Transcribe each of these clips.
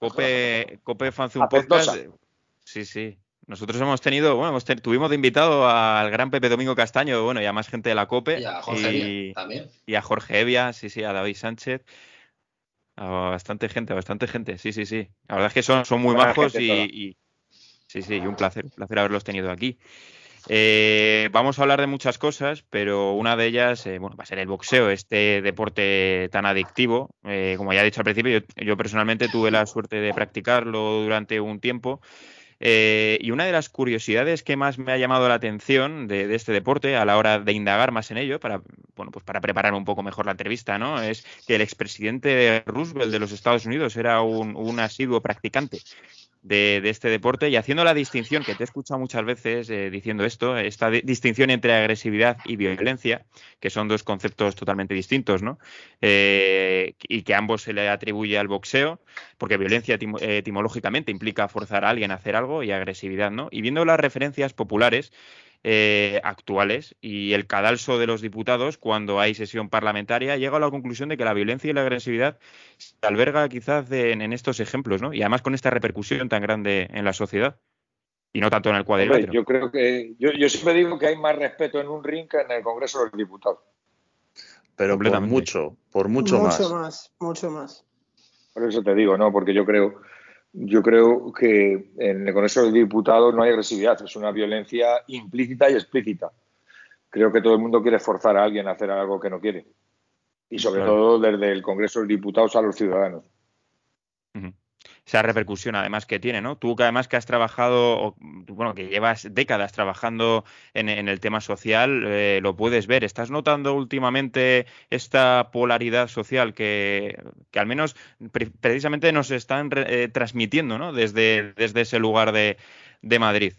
Cope, Cope Fanzum Podcast. Sí, sí. Nosotros hemos tenido, bueno, tuvimos de invitado al gran Pepe Domingo Castaño, bueno, y a más gente de la COPE. Y a Jorge Evia también. Y a Jorge Evia, sí, sí, a David Sánchez. A bastante gente, bastante gente, sí, sí, sí. La verdad es que son, son muy majos y, Sí, sí, un placer, un placer haberlos tenido aquí. Eh, vamos a hablar de muchas cosas, pero una de ellas eh, bueno, va a ser el boxeo, este deporte tan adictivo. Eh, como ya he dicho al principio, yo, personalmente tuve la suerte de practicarlo durante un tiempo. y una de las curiosidades que más me ha llamado la atención de, este deporte a la hora de indagar más en ello, para, bueno, pues para preparar un poco mejor la entrevista, ¿no? es que el expresidente Roosevelt de los Estados Unidos era un asiduo practicante de, este deporte y haciendo la distinción que te he escuchado muchas veces eh, diciendo esto, esta distinción entre agresividad y violencia, que son dos conceptos totalmente distintos, ¿no? Eh, y que ambos se le atribuye al boxeo, porque violencia etimológicamente implica forzar a alguien a hacer algo y agresividad, ¿no? Y viendo las referencias populares, eh, actuales y el cadalso de los diputados cuando hay sesión parlamentaria llega a la conclusión de que la violencia y la agresividad se alberga quizás en, estos ejemplos, ¿no? Y además con esta repercusión tan grande en la sociedad y no tanto en el cuadrilátero. Yo creo que yo, siempre digo que hay más respeto en un ring que en el Congreso de los Diputados. Pero por mucho, por mucho, mucho más. más. Mucho más. Por eso te digo, ¿no? Porque yo creo yo creo que en el Congreso de Diputados no hay agresividad, es una violencia implícita y explícita. Creo que todo el mundo quiere forzar a alguien a hacer algo que no quiere. Y sobre todo desde el Congreso de Diputados a los ciudadanos esa repercusión además que tiene, ¿no? Tú que además que has trabajado, bueno, que llevas décadas trabajando en, el tema social, eh, lo puedes ver. ¿Estás notando últimamente esta polaridad social que, al menos precisamente nos están eh, transmitiendo, ¿no? Desde, desde ese lugar de, de Madrid.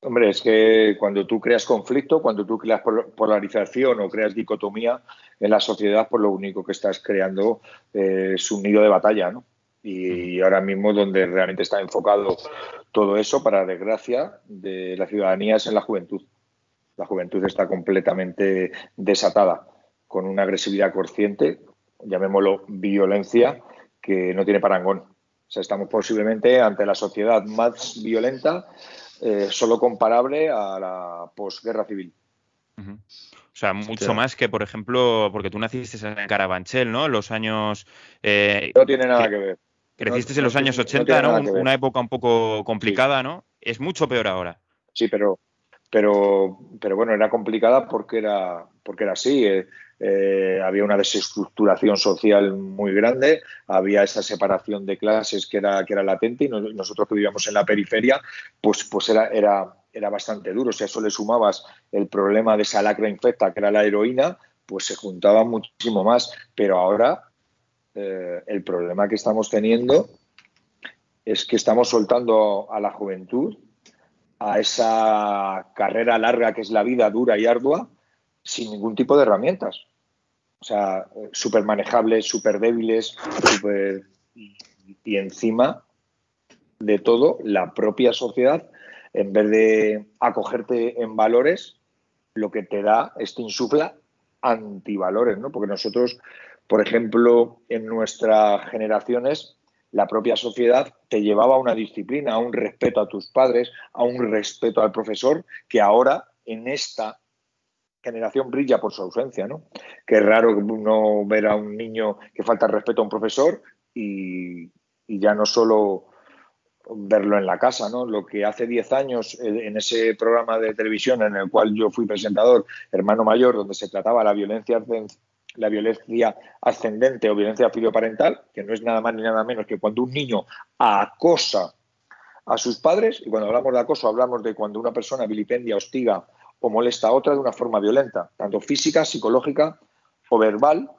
Hombre, es que cuando tú creas conflicto, cuando tú creas polarización o creas dicotomía en la sociedad, pues lo único que estás creando eh, es un nido de batalla, ¿no? Y ahora mismo donde realmente está enfocado todo eso, para desgracia de la ciudadanía, es en la juventud. La juventud está completamente desatada, con una agresividad consciente, llamémoslo violencia, que no tiene parangón. O sea, estamos posiblemente ante la sociedad más violenta, eh, solo comparable a la posguerra civil. O sea, mucho más que, por ejemplo, porque tú naciste en Carabanchel, ¿no? Los años... Eh, no tiene nada que ver. Creciste en los años 80, ¿no? Una época un poco complicada, ¿no? Es mucho peor ahora. Sí, pero, pero, pero bueno, era complicada porque era, porque era así. Eh, eh, había una desestructuración social muy grande, había esa separación de clases que era, que era latente y nosotros que vivíamos en la periferia, pues, pues era, era, era bastante duro. Si a eso le sumabas el problema de esa lacra infecta que era la heroína, pues se juntaba muchísimo más. Pero ahora eh, el problema que estamos teniendo es que estamos soltando a la juventud a esa carrera larga que es la vida dura y ardua sin ningún tipo de herramientas. O sea, súper manejables, súper débiles, y encima de todo, la propia sociedad, en vez de acogerte en valores, lo que te da es te insufla antivalores, ¿no? Porque nosotros por ejemplo, en nuestras generaciones, la propia sociedad te llevaba a una disciplina, a un respeto a tus padres, a un respeto al profesor, que ahora en esta generación brilla por su ausencia, ¿no? Es raro no ver a un niño que falta respeto a un profesor y, ya no solo verlo en la casa, ¿no? Lo que hace 10 años en ese programa de televisión en el cual yo fui presentador, Hermano Mayor, donde se trataba la violencia la violencia ascendente o violencia filioparental, que no es nada más ni nada menos que cuando un niño acosa a sus padres, y cuando hablamos de acoso hablamos de cuando una persona vilipendia, hostiga o molesta a otra de una forma violenta, tanto física, psicológica o verbal,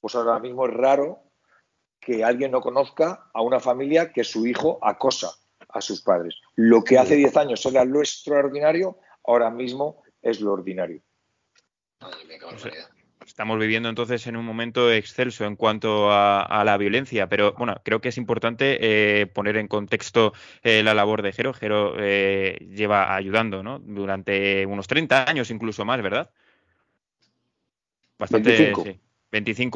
pues ahora mismo es raro que alguien no conozca a una familia que su hijo acosa a sus padres. Lo que hace 10 años era lo extraordinario, ahora mismo es lo ordinario. Estamos viviendo entonces en un momento excelso en cuanto a, la violencia, pero bueno, creo que es importante eh, poner en contexto eh, la labor de Jero. Jero eh, lleva ayudando ¿no? durante unos 30 años, incluso más, ¿verdad? Bastante. 25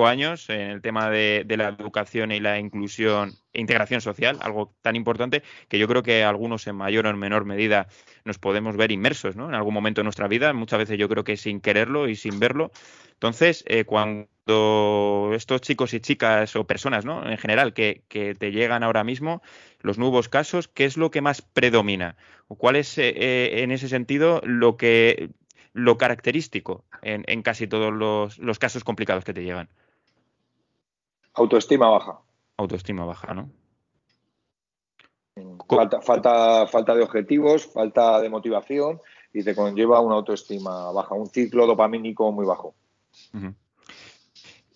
años en el tema de, la educación y la inclusión e integración social, algo tan importante que yo creo que algunos en mayor o en menor medida nos podemos ver inmersos ¿no? en algún momento de nuestra vida, muchas veces yo creo que sin quererlo y sin verlo. Entonces, eh, cuando estos chicos y chicas o personas ¿no? en general que, te llegan ahora mismo, los nuevos casos, ¿qué es lo que más predomina? ¿O cuál es eh, eh, en ese sentido lo que lo característico en, casi todos los, casos complicados que te llegan. Autoestima baja. Autoestima baja, ¿no? Falta, falta, falta de objetivos, falta de motivación y te conlleva una autoestima baja, un ciclo dopamínico muy bajo.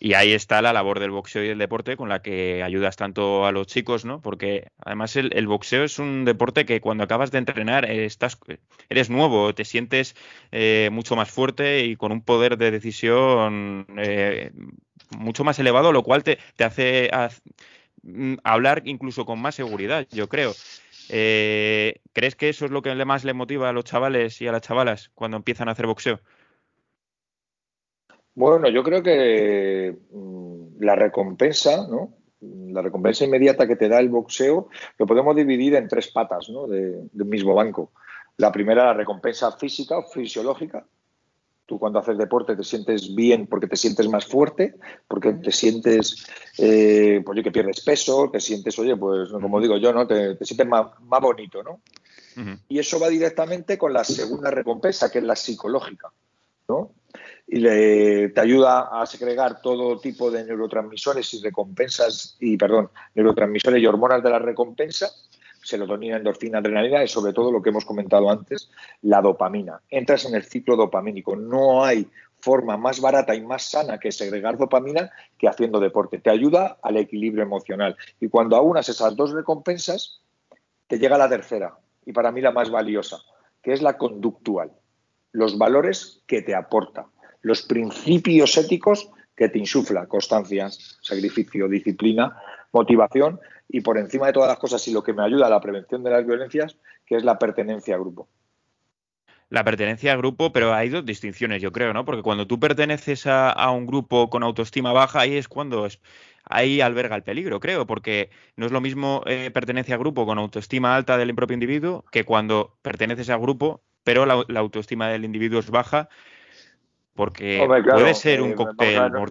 Y ahí está la labor del boxeo y el deporte con la que ayudas tanto a los chicos, ¿no? Porque además el, boxeo es un deporte que cuando acabas de entrenar eh, estás, eres nuevo, te sientes eh, mucho más fuerte y con un poder de decisión eh, mucho más elevado, lo cual te, hace mm, hablar incluso con más seguridad, yo creo. ¿Crees que eso es lo que más le motiva a los chavales y a las chavalas cuando empiezan a hacer boxeo? Bueno, yo creo que mm, la recompensa, ¿no? La recompensa inmediata que te da el boxeo lo podemos dividir en tres patas ¿no? de, del mismo banco. La primera, la recompensa física o fisiológica. Tú cuando haces deporte te sientes bien porque te sientes más fuerte, porque te sientes, eh, pues que pierdes peso, te sientes, oye, pues como digo yo, ¿no? Te, sientes más, más bonito, ¿no? Y eso va directamente con la segunda recompensa, que es la psicológica, ¿no? Y le, te ayuda a segregar todo tipo de neurotransmisores y recompensas, y perdón, neurotransmisores y hormonas de la recompensa, serotonina, endorfina, adrenalina y sobre todo lo que hemos comentado antes, la dopamina. Entras en el ciclo dopamínico. No hay forma más barata y más sana que segregar dopamina que haciendo deporte. Te ayuda al equilibrio emocional. Y cuando aunas esas dos recompensas, te llega la tercera, y para mí la más valiosa, que es la conductual. Los valores que te aporta los principios éticos que te insufla, constancia, sacrificio, disciplina, motivación y por encima de todas las cosas y lo que me ayuda a la prevención de las violencias, que es la pertenencia a grupo. La pertenencia a grupo, pero hay dos distinciones, yo creo, ¿no? Porque cuando tú perteneces a, un grupo con autoestima baja, ahí es cuando es, ahí alberga el peligro, creo, porque no es lo mismo eh, pertenencia a grupo con autoestima alta del propio individuo que cuando perteneces a grupo, pero la, la autoestima del individuo es baja porque puede ser un eh, cóctel no,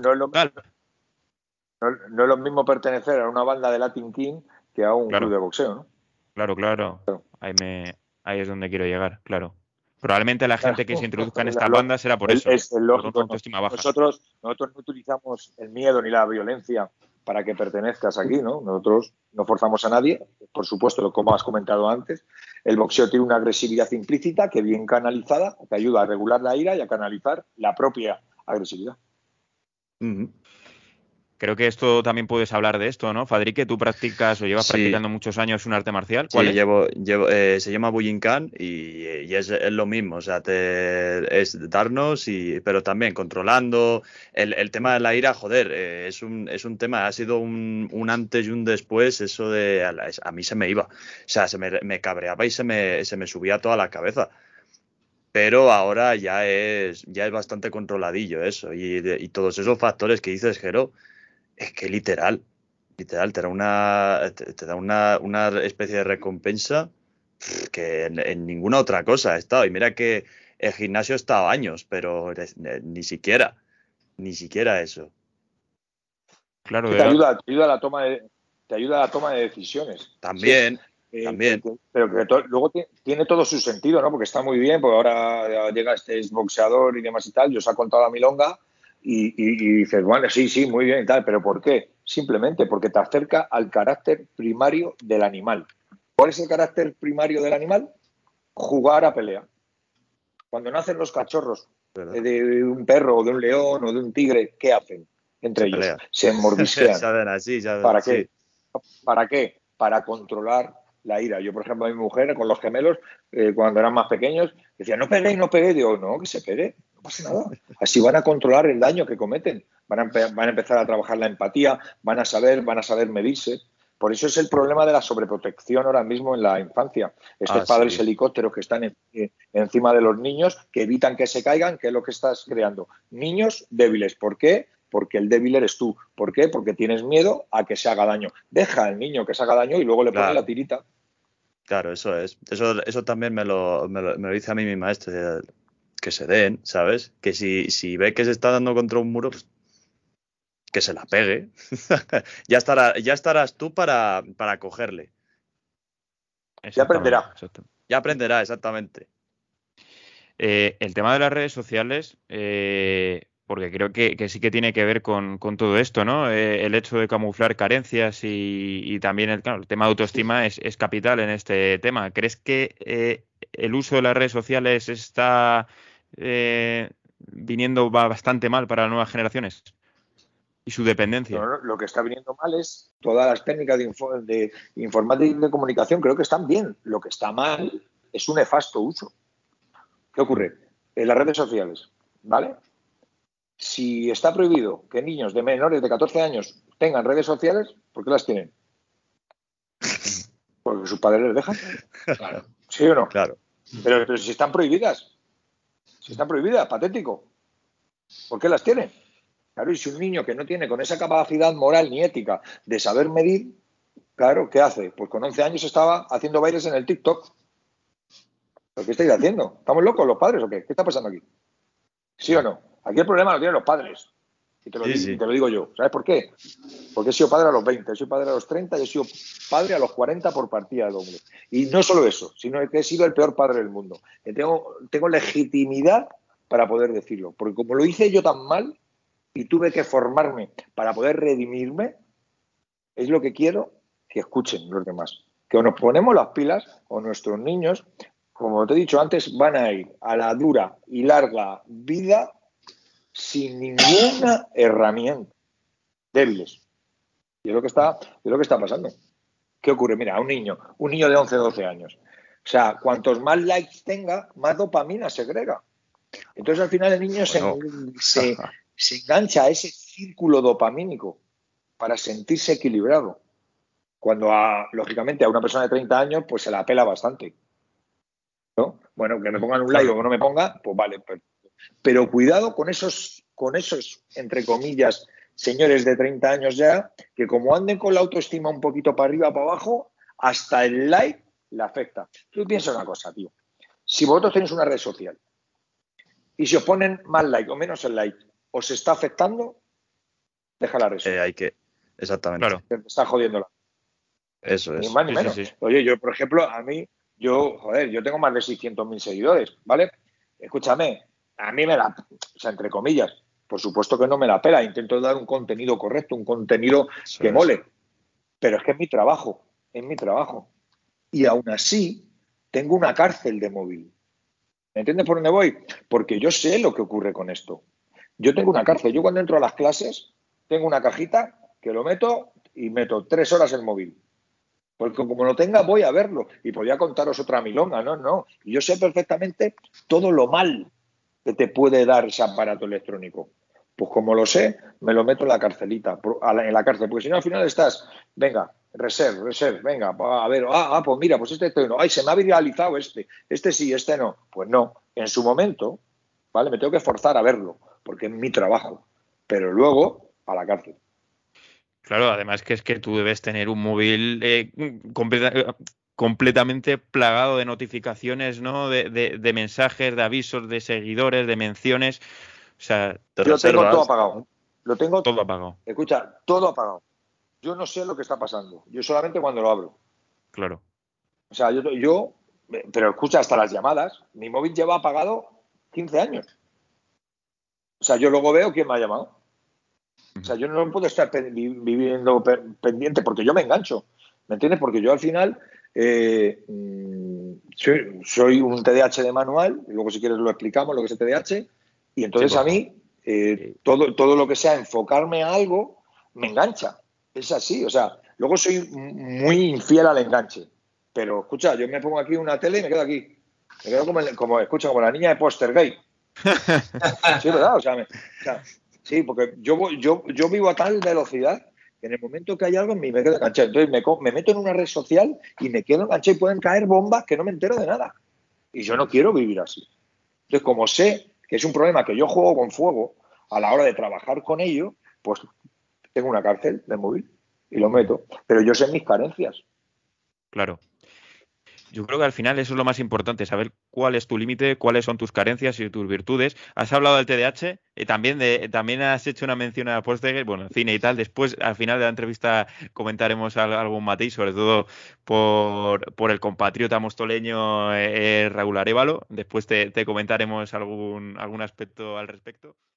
No, es lo mismo pertenecer a una banda de Latin King que a un club de boxeo, ¿no? Claro, claro. Ahí, me, ahí es donde quiero llegar, claro. Probablemente la gente que se introduzca en esta banda será por eso. Es lógico. Nosotros, nosotros no utilizamos el miedo ni la violencia para que pertenezcas aquí, ¿no? Nosotros no forzamos a nadie, por supuesto, como has comentado antes, el boxeo tiene una agresividad implícita que bien canalizada te ayuda a regular la ira y a canalizar la propia agresividad. Creo que esto también puedes hablar de esto, ¿no? Fadrique, tú practicas o llevas practicando muchos años un arte marcial. sí, llevo, llevo eh, se llama Bujinkan y, y es, lo mismo, o sea, te, es darnos, y, pero también controlando. El, tema de la ira, joder, eh, es, un, es un tema, ha sido un, un, antes y un después, eso de, a, mí se me iba, o sea, se me, me cabreaba y se me, se me subía toda la cabeza pero ahora ya es, ya es bastante controladillo eso. Y, y, todos esos factores que dices, Jero, es que literal, literal, te da una, te, da una, una, especie de recompensa que en, ninguna otra cosa ha estado. Y mira que el gimnasio ha estado años, pero ni siquiera, ni siquiera eso. Claro, te ayuda, te ayuda a la toma de, te ayuda a la toma de decisiones. También. Eh, también. pero que luego tiene todo su sentido, ¿no? Porque está muy bien, porque ahora llega este boxeador y demás y tal. Yo os ha contado a Milonga y, dices, bueno, sí, sí, muy bien y tal, pero ¿por qué? Simplemente porque te acerca al carácter primario del animal. ¿Cuál es el carácter primario del animal? Jugar a pelea. Cuando nacen los cachorros de un perro o de un león o de un tigre, ¿qué hacen? entre ellos. Se mordisquean. ¿Para qué? ¿Para qué? Para controlar la ira. Yo, por ejemplo, a mi mujer con los gemelos, eh, cuando eran más pequeños, decía, no peguéis, no peguéis. Digo, no, que se pegue, no pasa nada. Así van a controlar el daño que cometen. Van a, van a empezar a trabajar la empatía, van a saber, van a saber medirse. Por eso es el problema de la sobreprotección ahora mismo en la infancia. Estos ah, padres helicópteros que están encima de los niños, que evitan que se caigan, que es lo que estás creando. Niños débiles. ¿Por qué? Porque el débil eres tú. ¿Por qué? Porque tienes miedo a que se haga daño. Deja al niño que se haga daño y luego le pone la tirita. Claro, eso es. Eso, eso también me lo, me lo, dice a mí mi maestro, que se den, ¿sabes? Que si, si ve que se está dando contra un muro, pues que se la pegue. ya, estará, ya estarás tú para, para cogerle. Ya aprenderá. Ya aprenderá, exactamente. Eh, el tema de las redes sociales, eh, porque creo que, sí que tiene que ver con, todo esto, ¿no? Eh, el hecho de camuflar carencias y, también el, el, tema de autoestima es, es, capital en este tema. ¿Crees que el uso de las redes sociales está viniendo bastante mal para las nuevas generaciones? y su dependencia. lo que está viniendo mal es todas las técnicas de, de, informática y de comunicación, creo que están bien. Lo que está mal es un nefasto uso. ¿Qué ocurre? En las redes sociales, ¿vale? Si está prohibido que niños de menores de 14 años tengan redes sociales, ¿por qué las tienen? Porque sus padres les dejan. Claro. ¿Sí o no? Claro. Pero, pero si están prohibidas, si están prohibidas, patético. ¿Por qué las tienen? Claro, y si un niño que no tiene con esa capacidad moral ni ética de saber medir, claro, ¿qué hace? Pues con 11 años estaba haciendo bailes en el TikTok. ¿Pero qué estáis haciendo? ¿Estamos locos los padres o qué? ¿Qué está pasando aquí? ¿Sí o no? Aquí el problema lo tienen los padres. Y te lo, digo, te lo digo yo. ¿Sabes por qué? Porque he sido padre a los 20, he sido padre a los 30 y he sido padre a los 40 por partida doble. Y no solo eso, sino que he sido el peor padre del mundo. Que tengo, tengo legitimidad para poder decirlo. Porque como lo hice yo tan mal, y tuve que formarme para poder redimirme, es lo que quiero que escuchen los demás. Que o nos ponemos las pilas o nuestros niños, como te he dicho antes, van a ir a la dura y larga vida sin ninguna herramienta. Débiles. Y es lo que está, es lo que está pasando. ¿Qué ocurre? Mira, un niño, un niño de 11, 12 años. O sea, cuantos más likes tenga, más dopamina segrega. Entonces al final el niño se, se engancha a ese círculo dopamínico para sentirse equilibrado. Cuando, lógicamente, a una persona de 30 años, pues se la apela bastante. ¿no? Bueno, que me pongan un like o que no me ponga, pues vale. Pero, cuidado con esos, con esos, entre comillas, señores de 30 años ya, que como anden con la autoestima un poquito para arriba, para abajo, hasta el like le afecta. Tú piensa una cosa, tío. Si vosotros tenéis una red social y si os ponen más like o menos el like, os está afectando, deja la red. Eh, hay que, exactamente. Claro. Te está jodiendo Eso es. Ni más ni menos. Oye, yo, por ejemplo, a mí, yo, joder, yo tengo más de 600.000 seguidores, ¿vale? Escúchame, a mí me la, o sea, entre comillas, por supuesto que no me la pela, intento dar un contenido correcto, un contenido que mole, pero es que es mi trabajo, es mi trabajo. Y aún así, tengo una cárcel de móvil. ¿Me entiendes por dónde voy? Porque yo sé lo que ocurre con esto. Yo tengo una cárcel. Yo cuando entro a las clases tengo una cajita que lo meto y meto tres horas el móvil. Porque como lo tenga, voy a verlo. Y podría contaros otra milonga, ¿no? No. Yo sé perfectamente todo lo mal que te puede dar ese aparato electrónico. Pues como lo sé, me lo meto en la carcelita, en la cárcel. Porque si no, al final estás, venga, reserve, reserve, venga, a ver, ah, ah, pues mira, pues este, no. Ay, se me ha viralizado este. Este sí, este no. Pues no. En su momento, ¿vale? Me tengo que forzar a verlo porque es mi trabajo, pero luego a la cárcel. Claro, además que es que tú debes tener un móvil eh, completamente plagado de notificaciones, ¿no? De, mensajes, de avisos, de seguidores, de menciones. O sea, te yo tengo todo apagado. Lo tengo todo apagado. Escucha, todo apagado. Yo no sé lo que está pasando. Yo solamente cuando lo abro. Claro. O sea, yo, yo pero escucha, hasta las llamadas. Mi móvil lleva apagado 15 años. O sea, yo luego veo quién me ha llamado. O sea, yo no puedo estar viviendo pendiente porque yo me engancho. ¿Me entiendes? Porque yo al final eh, mm, soy, un TDAH de manual, y luego si quieres lo explicamos lo que es el TDAH, y entonces a mí eh, todo, todo lo que sea enfocarme a algo me engancha. Es así, o sea, luego soy muy infiel al enganche. Pero escucha, yo me pongo aquí una tele y me quedo aquí. Me quedo como, como escucha, como la niña de Poster Gay. sí, ¿verdad? O sea, sí, porque yo, yo, yo vivo a tal velocidad en el momento que hay algo en mí me quedo enganchado. Entonces me, me meto en una red social y me quedo enganchado y pueden caer bombas que no me entero de nada. Y yo no quiero vivir así. Entonces, como sé que es un problema que yo juego con fuego a la hora de trabajar con ello, pues tengo una cárcel de móvil y lo meto. Pero yo sé mis carencias. Claro. Yo creo que al final eso es lo más importante, saber cuál es tu límite, cuáles son tus carencias y tus virtudes. Has hablado del TDAH y también, de, también has hecho una mención a Postdegger, bueno, cine y tal. Después, al final de la entrevista, comentaremos algún matiz, sobre todo por, el compatriota mostoleño eh, Arevalo. Después te, comentaremos algún aspecto al respecto.